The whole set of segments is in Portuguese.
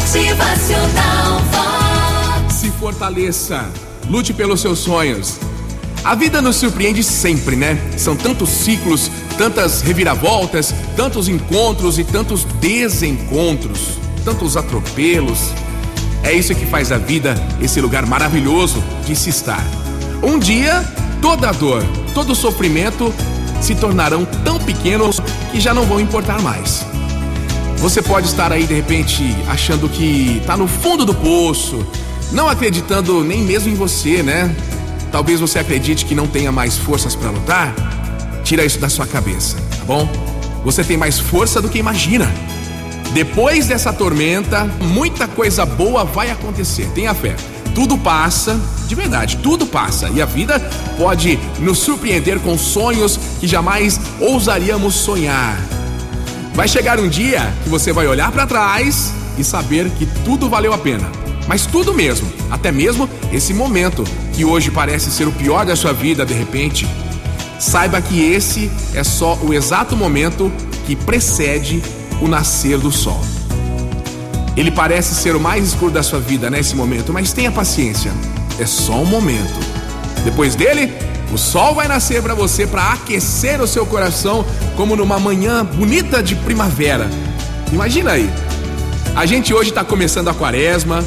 Motivacional Vox. Se fortaleça, lute pelos seus sonhos. A vida nos surpreende sempre, né? São tantos ciclos, tantas reviravoltas, tantos encontros e tantos desencontros, tantos atropelos. É isso que faz a vida esse lugar maravilhoso de se estar. Um dia, toda dor, todo sofrimento se tornarão tão pequenos que já não vão importar mais. Você pode estar aí de repente achando que está no fundo do poço, não acreditando nem mesmo em você, né? Talvez você acredite que não tenha mais forças para lutar. Tira isso da sua cabeça, tá bom? Você tem mais força do que imagina. Depois dessa tormenta, muita coisa boa vai acontecer. Tenha fé. Tudo passa, de verdade, tudo passa. E a vida pode nos surpreender com sonhos que jamais ousaríamos sonhar. Vai chegar um dia que você vai olhar para trás e saber que tudo valeu a pena. Mas tudo mesmo, até mesmo esse momento que hoje parece ser o pior da sua vida de repente. Saiba que esse é só o exato momento que precede o nascer do sol. Ele parece ser o mais escuro da sua vida nesse momento, mas tenha paciência. É só um momento. Depois dele, o sol vai nascer para você para aquecer o seu coração como numa manhã bonita de primavera. Imagina aí. A gente hoje está começando a quaresma.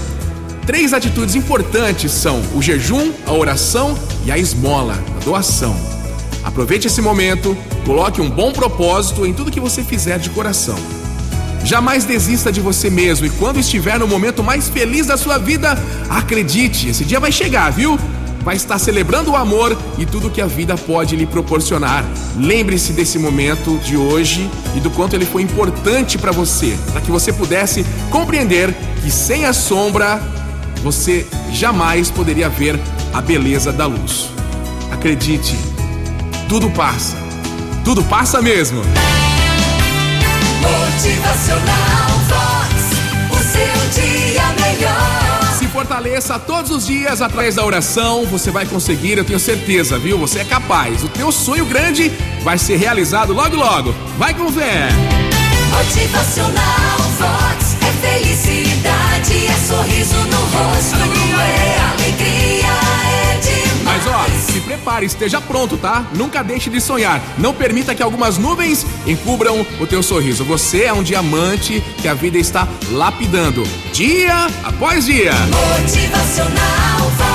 Três atitudes importantes são o jejum, a oração e a esmola, a doação. Aproveite esse momento, coloque um bom propósito em tudo que você fizer de coração. Jamais desista de você mesmo e quando estiver no momento mais feliz da sua vida, acredite, esse dia vai chegar, viu? Vai estar celebrando o amor e tudo que a vida pode lhe proporcionar. Lembre-se desse momento de hoje e do quanto ele foi importante para você, para que você pudesse compreender que sem a sombra você jamais poderia ver a beleza da luz. Acredite, tudo passa. Tudo passa mesmo. Fortaleça todos os dias através da oração, você vai conseguir, eu tenho certeza, viu? Você é capaz. O teu sonho grande vai ser realizado logo logo. Vai com fé. Motivacional esteja pronto, tá? Nunca deixe de sonhar. Não permita que algumas nuvens encubram o teu sorriso. Você é um diamante que a vida está lapidando, dia após dia. Motivacional